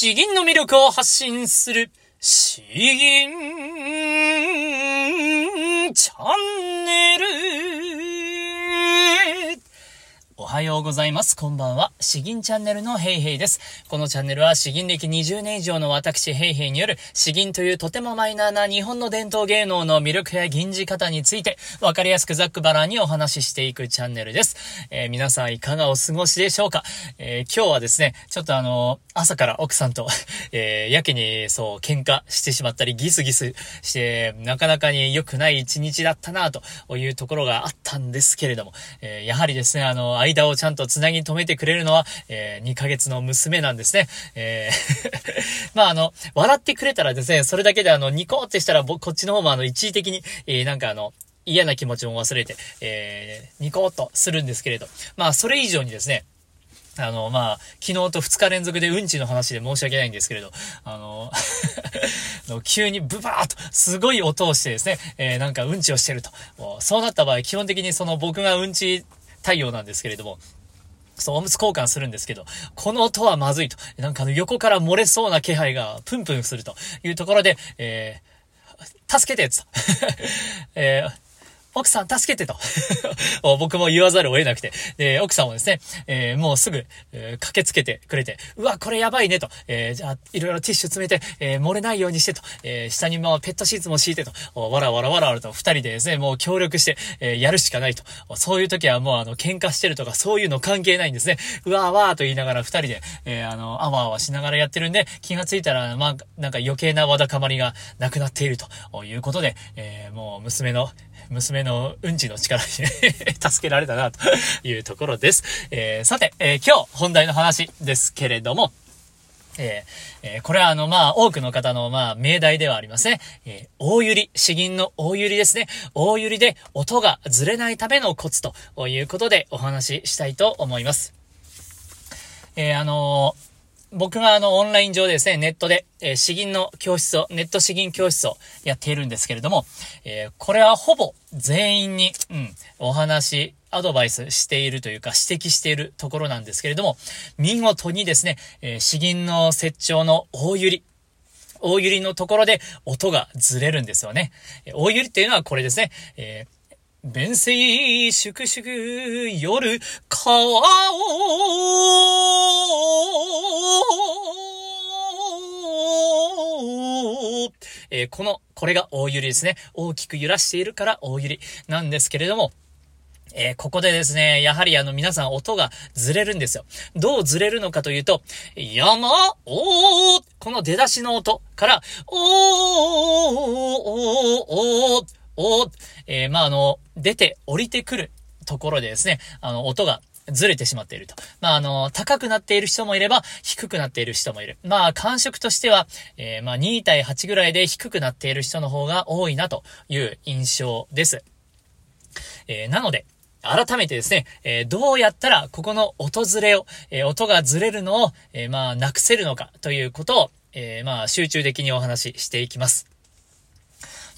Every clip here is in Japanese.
詩吟の魅力を発信する、詩吟。はようございます。こんばんは。詩吟チャンネルのヘイヘイです。このチャンネルは詩吟歴20年以上の私ヘイヘイによる詩吟というとてもマイナーな日本の伝統芸能の魅力や吟じ方についてわかりやすくざっくばらにお話ししていくチャンネルです。えー、皆さんいかがお過ごしでしょうか、えー、今日はですね、ちょっとあの朝から奥さんと えー、やけにそう喧嘩してしまったりギスギスしてなかなかに良くない一日だったなというところがあったんですけれども、えやはりですね、あの、間をちゃんと繋ぎ止めてくれるのは、えー、2ヶ月の娘なんですね。えー まあ、あの、笑ってくれたらですね、それだけであの、ニコってしたら、僕、こっちの方もあの、一時的に、えー、なんかあの、嫌な気持ちも忘れて、えー、ニコッとするんですけれど。まあ、それ以上にですね、あの、まあ、昨日と2日連続でうんちの話で申し訳ないんですけれど、あの、急にブバーとすごい音をしてですね、えー、なんかうんちをしてると。そうなった場合、基本的にその僕がうんち太陽なんですけれども、そう、おむつ交換するんですけど、この音はまずいと。なんかあの横から漏れそうな気配がプンプンするというところで、えー、助けてつと。えー奥さん助けてと 僕も言わざるを得なくて。で、奥さんもですね、えー、もうすぐ、えー、駆けつけてくれて、うわ、これやばいねと。えー、じゃあ、いろいろティッシュ詰めて、え漏れないようにしてと。え下にもペットシーツも敷いてと。わらわらわらわらと、二人でですね、もう協力して、えやるしかないと。そういう時はもうあの、喧嘩してるとか、そういうの関係ないんですね。うわーわーと言いながら二人で、えあの、あわあわしながらやってるんで、気がついたら、まあ、なんか余計なわだかまりがなくなっているということで、えもう娘の、娘のうんちの力に 助けられたな、というところです。えー、さて、えー、今日本題の話ですけれども、えー、えー、これはあの、まあ、多くの方の、まあ、命題ではありますね。えー、大ゆり、詩吟の大ゆりですね。大ゆりで音がずれないためのコツということでお話ししたいと思います。えあの僕があの、オンライン上でですね、ネットで、えー、詩吟の教室を、ネット詩吟教室をやっているんですけれども、えー、これはほぼ全員に、うん、お話、アドバイスしているというか指摘しているところなんですけれども、見事にですね、えー、詩吟の雪調の大ゆり、大ゆりのところで音がずれるんですよね。大ゆりっていうのはこれですね、えー弁声粛々夜川をえー、この、これが大揺りですね。大きく揺らしているから大揺りなんですけれども、えー、ここでですね、やはりあの皆さん音がずれるんですよ。どうずれるのかというと、山、お、この出だしの音から、おー、おー、おー、おー、えー、まあ、あの、出て降りてくるところでですね、あの、音がずれてしまっていると。まあ、あの、高くなっている人もいれば、低くなっている人もいる。まあ、感触としては、えー、まあ、2対8ぐらいで低くなっている人の方が多いなという印象です。えー、なので、改めてですね、えー、どうやったらここの音ずれを、えー、音がずれるのを、えー、まあ、なくせるのかということを、えまあ、集中的にお話ししていきます。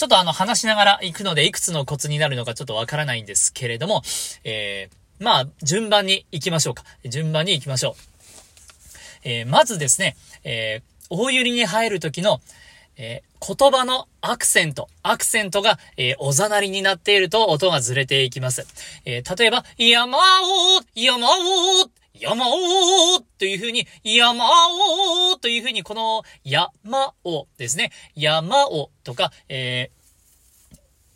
ちょっとあの、話しながら行くので、いくつのコツになるのかちょっとわからないんですけれども、えまあ、順番に行きましょうか。順番に行きましょう。えまずですね、え大揺りに入る時の、えー、言葉のアクセント、アクセントが、えー、おざなりになっていると音がずれていきます。えー、例えば、山を、山を、山をというふうに、山をというふうに、この山をですね、山をとか、え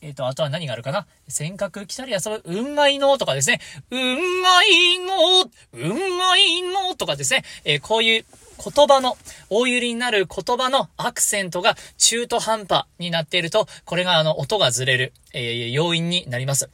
えっ、ー、と、あとは何があるかな？尖閣来たり遊ぶ、うんまいのとかですね。うんまいの、うんまいのとかですね。えー、こういう言葉の、大揺りになる言葉のアクセントが中途半端になっていると、これがあの、音がずれる、えー、要因になります。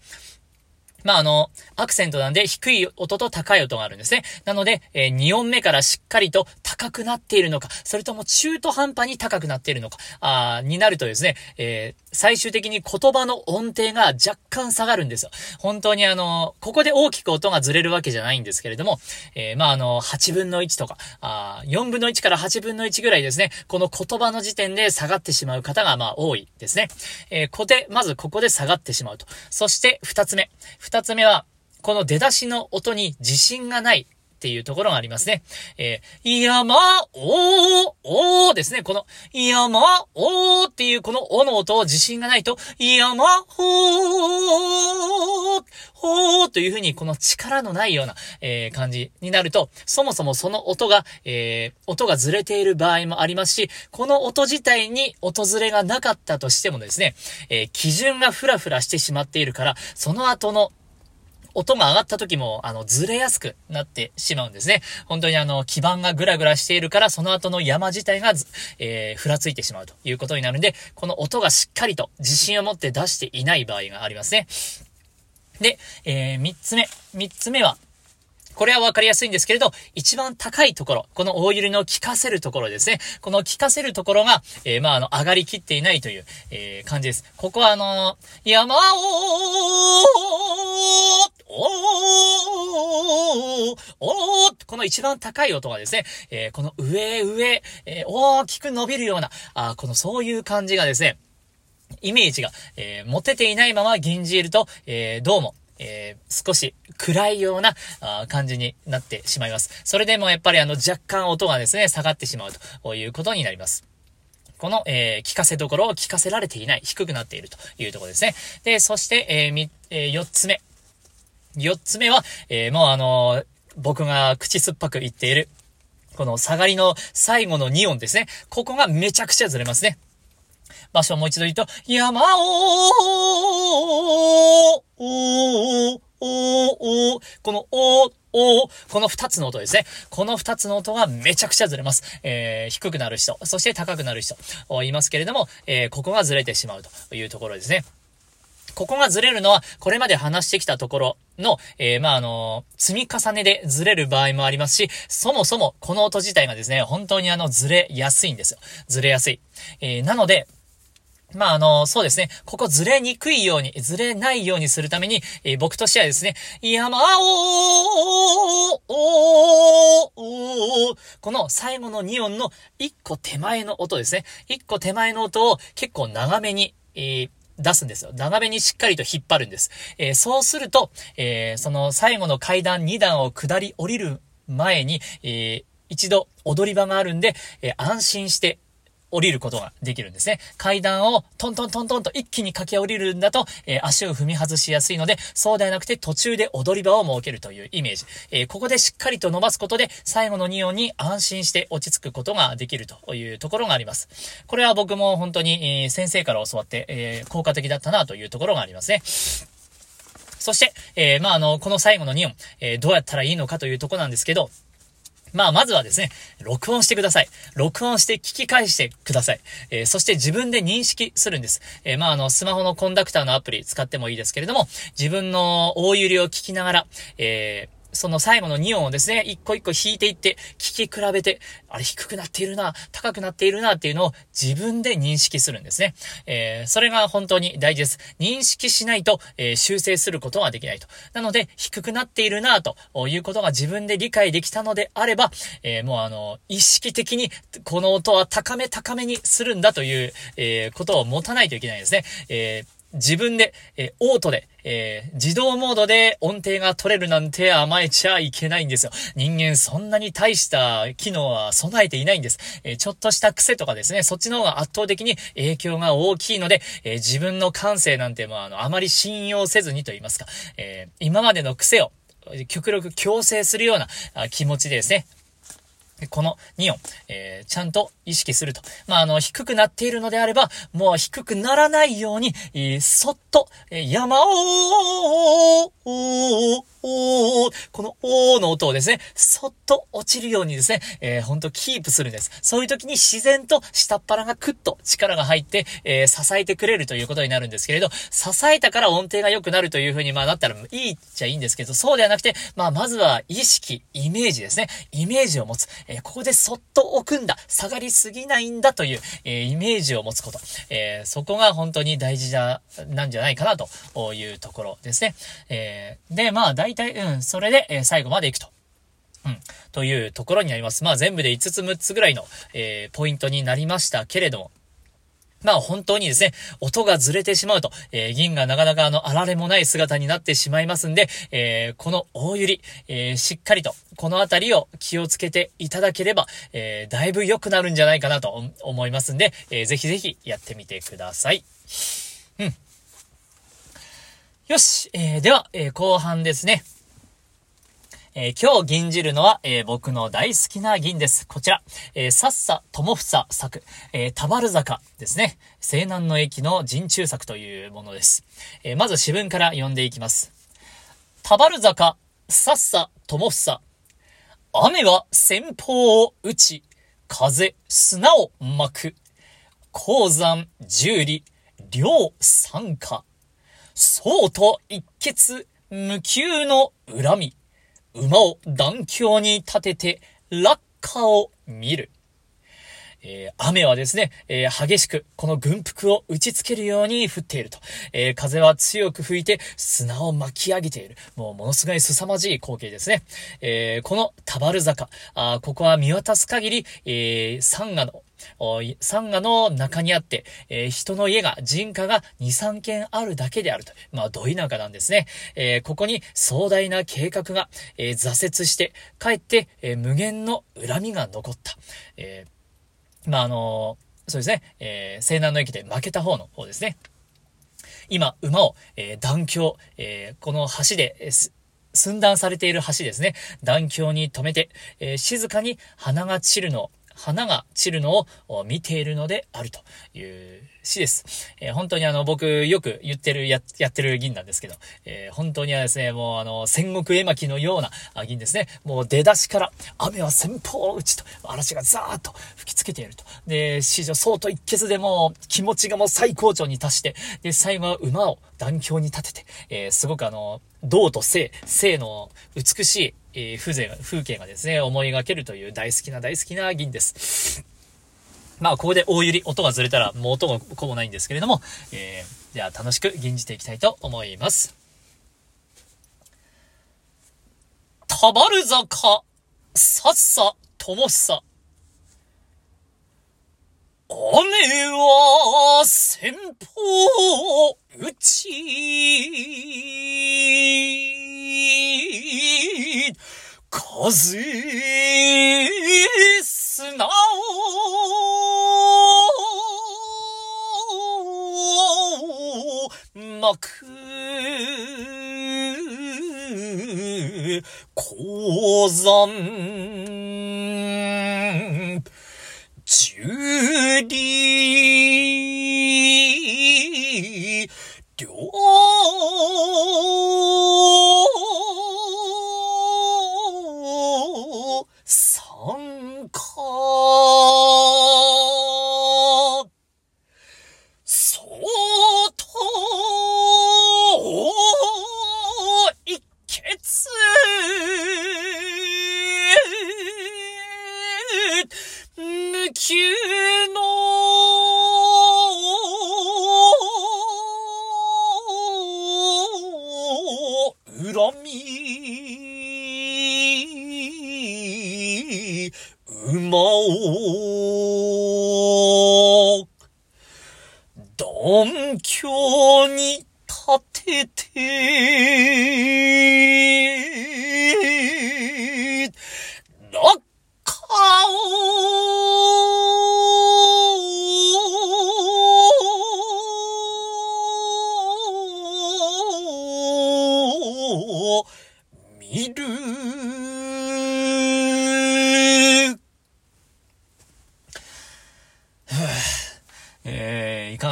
まあ、あの、アクセントなんで低い音と高い音があるんですね。なので、えー、2音目からしっかりと高くなっているのか、それとも中途半端に高くなっているのか、あになるとですね、えー、最終的に言葉の音程が若干下がるんですよ。本当にあの、ここで大きく音がずれるわけじゃないんですけれども、えー、まあ、あの、8分の1とか、あ4分の1から8分の1ぐらいですね、この言葉の時点で下がってしまう方が、まあ、多いですね。え、ここで、まずここで下がってしまうと。そして、2つ目。二つ目は、この出だしの音に自信がないっていうところがありますね。えー、山、おー、おーですね。この、山、おーっていうこのおの音を自信がないと、山、ほー、ほーというふうにこの力のないような、えー、感じになると、そもそもその音が、えー、音がずれている場合もありますし、この音自体に音ずれがなかったとしてもですね、え、基準がふらふらしてしまっているから、その後の音が上がった時も、あの、ずれやすくなってしまうんですね。本当にあの、基盤がぐらぐらしているから、その後の山自体が、えー、ふらついてしまうということになるんで、この音がしっかりと自信を持って出していない場合がありますね。で、えー、三つ目。三つ目は、これはわかりやすいんですけれど、一番高いところ、この大揺りの効かせるところですね。この効かせるところが、えー、まあ、あの、上がりきっていないという、えー、感じです。ここはあのー、山をおーおーこの一番高い音がですね、えー、この上上、えー、大きく伸びるような、あこのそういう感じがですね、イメージが、えー、持てていないまま銀じると、えー、どうも、えー、少し暗いようなあ感じになってしまいます。それでもやっぱりあの若干音がですね、下がってしまうということになります。この、えー、聞かせどころを聞かせられていない、低くなっているというところですね。で、そして、えー、み、えー、四つ目。四つ目は、えー、もうあの、僕が口酸っぱく言っている、この下がりの最後の2音ですね。ここがめちゃくちゃずれますね。場所をもう一度言うと、山を、このおおこの二つの音ですね。この二つの音がめちゃくちゃずれます。えー、低くなる人、そして高くなる人、言いますけれども、えー、ここがずれてしまうというところですね。ここがずれるのは、これまで話してきたところの、えー、まあ、あのー、積み重ねでずれる場合もありますし、そもそもこの音自体がですね、本当にあの、ずれやすいんですよ。ずれやすい。えー、なので、まあ、あの、そうですね。ここずれにくいように、ずれないようにするために、えー、僕としてはですね、山を、この最後の2音の1個手前の音ですね。1個手前の音を結構長めに、えー出すんですよ。長めにしっかりと引っ張るんです。えー、そうすると、え、その最後の階段2段を下り降りる前に、えー、一度踊り場があるんで、え安心して降りることができるんですね。階段をトントントントンと一気に駆け降りるんだと、えー、足を踏み外しやすいので、そうではなくて途中で踊り場を設けるというイメージ。えー、ここでしっかりと伸ばすことで、最後の2音に安心して落ち着くことができるというところがあります。これは僕も本当に、えー、先生から教わって、え効果的だったなというところがありますね。そして、えまあ、あの、この最後の2音、えどうやったらいいのかというとこなんですけど、まあ、まずはですね、録音してください。録音して聞き返してください。えー、そして自分で認識するんです。えー、まあ、あの、スマホのコンダクターのアプリ使ってもいいですけれども、自分の大揺りを聞きながら、えーその最後の2音をですね、一個一個弾いていって、聞き比べて、あれ低くなっているな、高くなっているなっていうのを自分で認識するんですね。えー、それが本当に大事です。認識しないと、えー、修正することはできないと。なので、低くなっているなということが自分で理解できたのであれば、えー、もうあの、意識的にこの音は高め高めにするんだという、えことを持たないといけないですね。えー自分で、えー、オートで、えー、自動モードで音程が取れるなんて甘えちゃいけないんですよ。人間そんなに大した機能は備えていないんです。えー、ちょっとした癖とかですね、そっちの方が圧倒的に影響が大きいので、え、自分の感性なんてもあの、あまり信用せずにと言いますか、え、今までの癖を極力強制するような気持ちでですね、この2音、えー、ちゃんと意識すると。まあ、あの、低くなっているのであれば、もう低くならないように、えー、そっと、えー、山を、おーこのおーの音をですね、そっと落ちるようにですね、えー、ほんとキープするんです。そういう時に自然と下っ腹がクッと力が入って、えー、支えてくれるということになるんですけれど、支えたから音程が良くなるという風にまあなったらいいっちゃいいんですけど、そうではなくて、まあまずは意識、イメージですね。イメージを持つ。えー、ここでそっと置くんだ。下がりすぎないんだという、えイメージを持つこと。えそこが本当に大事だ、なんじゃないかなというところですね。えで、まあ大体、うん、それで、え最後まで行くと。うん。というところになります。まあ全部で5つ6つぐらいの、えー、ポイントになりましたけれども。まあ本当にですね、音がずれてしまうと、えー、銀がなかなかあの、あられもない姿になってしまいますんで、えー、この大ゆり、えー、しっかりと、このあたりを気をつけていただければ、えだいぶ良くなるんじゃないかなと思いますんで、えぜひぜひやってみてください。うん。よし、えでは、え後半ですね。えー、今日銀じるのは、えー、僕の大好きな銀です。こちら、えー、さっさともふさ作、えー、たばる坂ですね。西南の駅の陣中作というものです。え、まず詩文から読んでいきます。たばる坂、さっさともふさ。雨は先方を打ち、風、砂を巻く。鉱山、十里、両参加。そうと一決、無休の恨み。馬を断橋に立てて落下を見る。えー、雨はですね、えー、激しく、この軍服を打ち付けるように降っていると。えー、風は強く吹いて砂を巻き上げている。もうものすごい凄まじい光景ですね。えこの田原坂、あここは見渡す限り、えー、山河の、山河の中にあって、えー、人の家が、人家が2、3軒あるだけであると。まあ、ど田舎なんですね。えー、ここに壮大な計画が、えー、挫折して、かえって、え無限の恨みが残った。えまあ、あのそうですね、え、西南の駅で負けた方の方ですね。今、馬を、えー、断橋、え、この橋で、えー、寸断されている橋ですね。断橋に止めて、えー、静かに花が散るのを、花が散るのを見ているのであるという詩です。えー、本当にあの、僕よく言ってる、や、やってる銀なんですけど、えー、本当にはですね、もうあの、戦国絵巻のような銀ですね。もう出だしから雨は先方打ちと、嵐がザーッと吹きつけていると。で、史上そうと一決でも気持ちがもう最高潮に達して、で、最後は馬を断橋に立てて、えー、すごくあの、銅と性、性の美しい、えー、風情、風景がですね、思い描けるという大好きな大好きな銀です。まあ、ここで大揺り、音がずれたら、もう音がこぼないんですけれども、えー、では楽しく吟じていきたいと思います。たばる坂、さっさ、ともさ。雨は先方打ち、風、砂をまく鉱山十里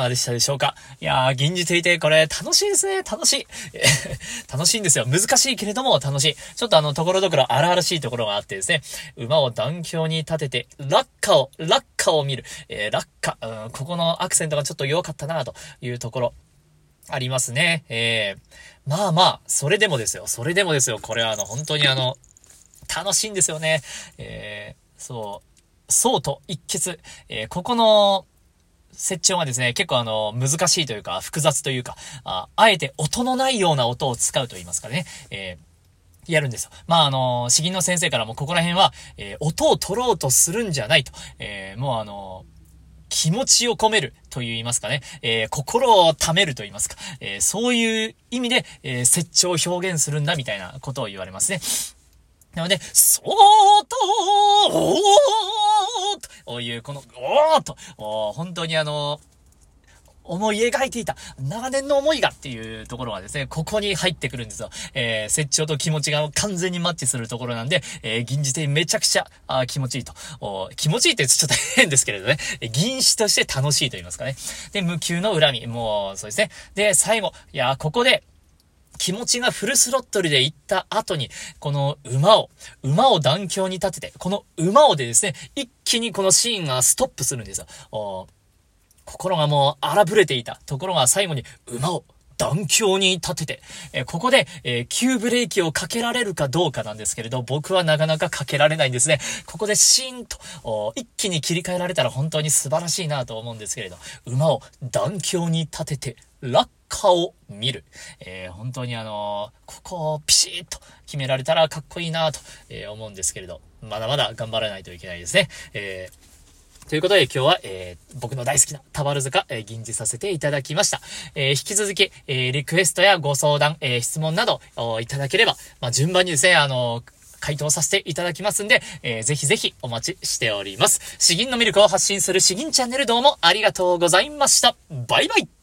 でしたでしょうか？いやー、現実いてこれ楽しいですね。楽しい。楽しいんですよ。難しいけれども楽しい。ちょっとあの、ところどころ荒々しいところがあってですね、馬を断橋に立てて、落下を、落下を見る。えー、落下、うん、ここのアクセントがちょっと弱かったなというところ。ありますね。えー、まあまあ、それでもですよ。それでもですよ。これはあの、本当にあの、楽しいんですよね。えー、そう、そうと一決。えー、ここの、設置はですね、結構あの、難しいというか、複雑というか、ああえて音のないような音を使うと言いますかね、えー、やるんですよ。まあ、あの、詩吟の先生からもここら辺は、えー、音を取ろうとするんじゃないと。えー、もうあの、気持ちを込めると言いますかね、えー、心を貯めると言いますか、え、そういう意味で、えー、折調を表現するんだみたいなことを言われますね。なので、そーとおーという、この、おーと、お本当にあの、思い描いていた、長年の思いがっていうところがですね、ここに入ってくるんですよ。えー、設長と気持ちが完全にマッチするところなんで、えー、銀次帝めちゃくちゃ、あ気持ちいいとお。気持ちいいってちょっと変ですけれどね、銀子として楽しいと言いますかね。で、無給の恨み、もう、そうですね。で、最後、いや、ここで、気持ちがフルスロットルで行った後に、この馬を、馬を断橋に立てて、この馬をでですね、一気にこのシーンがストップするんですよ。心がもう荒ぶれていたところが最後に馬を断橋に立てて、え、ここで、え、急ブレーキをかけられるかどうかなんですけれど、僕はなかなかかけられないんですね。ここでシーンと、一気に切り替えられたら本当に素晴らしいなと思うんですけれど、馬を断橋に立てて、落下を見る。えー、本当にあのここをピシッと決められたらかっこいいなと、え思うんですけれど、まだまだ頑張らないといけないですね。えーということで今日は、えー、僕の大好きなタバル塚、えー、吟じさせていただきました。えー、引き続き、えー、リクエストやご相談、えー、質問などいただければ、まあ、順番にですね、あの回答させていただきますんで、えー、ぜひぜひお待ちしております。詩吟のミルクを発信する詩吟チャンネルどうもありがとうございました。バイバイ